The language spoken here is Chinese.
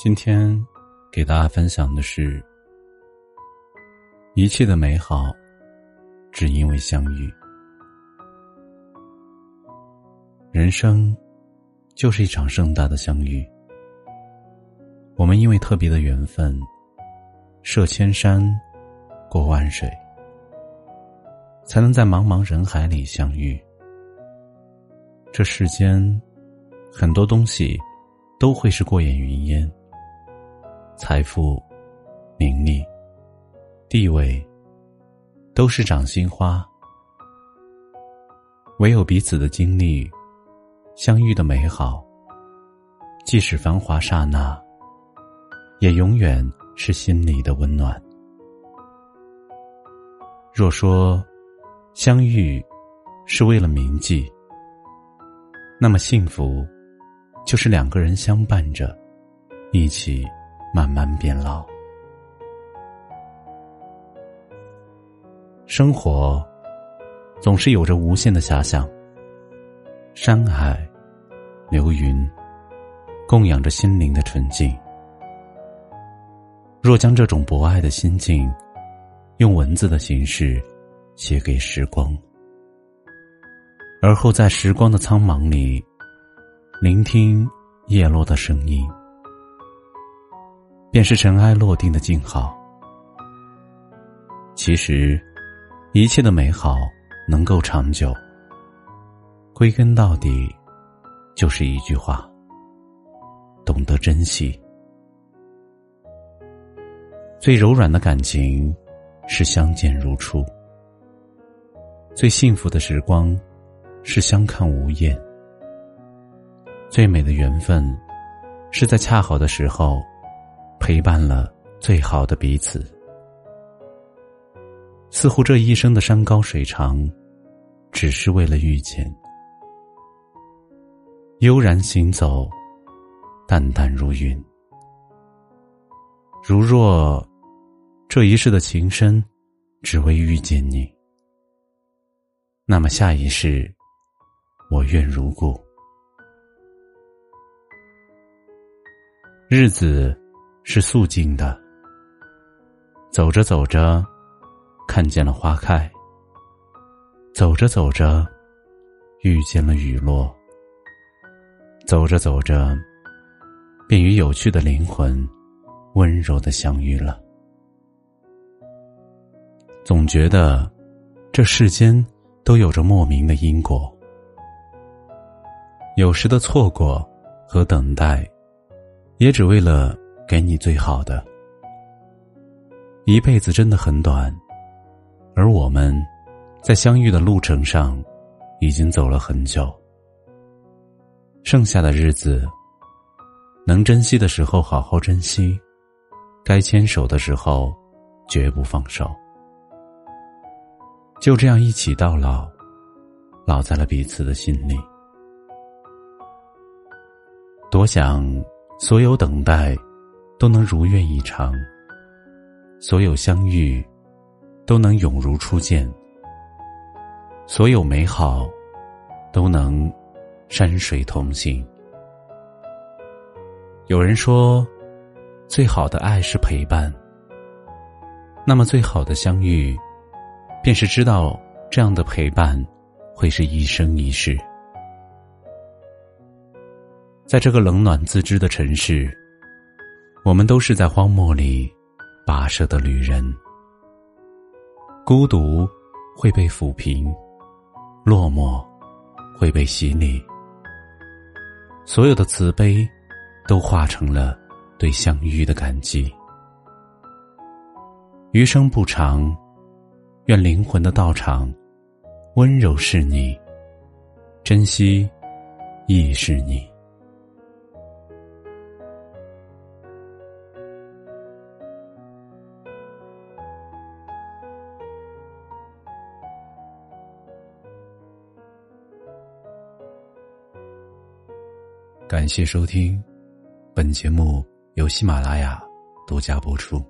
今天给大家分享的是：一切的美好，只因为相遇。人生就是一场盛大的相遇。我们因为特别的缘分，涉千山，过万水，才能在茫茫人海里相遇。这世间很多东西都会是过眼云烟。财富、名利、地位，都是掌心花。唯有彼此的经历，相遇的美好，即使繁华刹那，也永远是心里的温暖。若说相遇是为了铭记，那么幸福就是两个人相伴着，一起。慢慢变老，生活总是有着无限的遐想。山海、流云，供养着心灵的纯净。若将这种博爱的心境，用文字的形式写给时光，而后在时光的苍茫里，聆听叶落的声音。便是尘埃落定的静好。其实，一切的美好能够长久，归根到底，就是一句话：懂得珍惜。最柔软的感情，是相见如初；最幸福的时光，是相看无厌；最美的缘分，是在恰好的时候。陪伴了最好的彼此，似乎这一生的山高水长，只是为了遇见。悠然行走，淡淡如云。如若这一世的情深，只为遇见你，那么下一世，我愿如故。日子。是肃静的。走着走着，看见了花开；走着走着，遇见了雨落；走着走着，便与有趣的灵魂温柔的相遇了。总觉得这世间都有着莫名的因果，有时的错过和等待，也只为了。给你最好的，一辈子真的很短，而我们，在相遇的路程上，已经走了很久。剩下的日子，能珍惜的时候好好珍惜，该牵手的时候，绝不放手。就这样一起到老，老在了彼此的心里。多想所有等待。都能如愿以偿，所有相遇都能永如初见，所有美好都能山水同行。有人说，最好的爱是陪伴，那么最好的相遇，便是知道这样的陪伴会是一生一世。在这个冷暖自知的城市。我们都是在荒漠里跋涉的旅人，孤独会被抚平，落寞会被洗礼，所有的慈悲都化成了对相遇的感激。余生不长，愿灵魂的道场温柔是你，珍惜亦是你。感谢收听，本节目由喜马拉雅独家播出。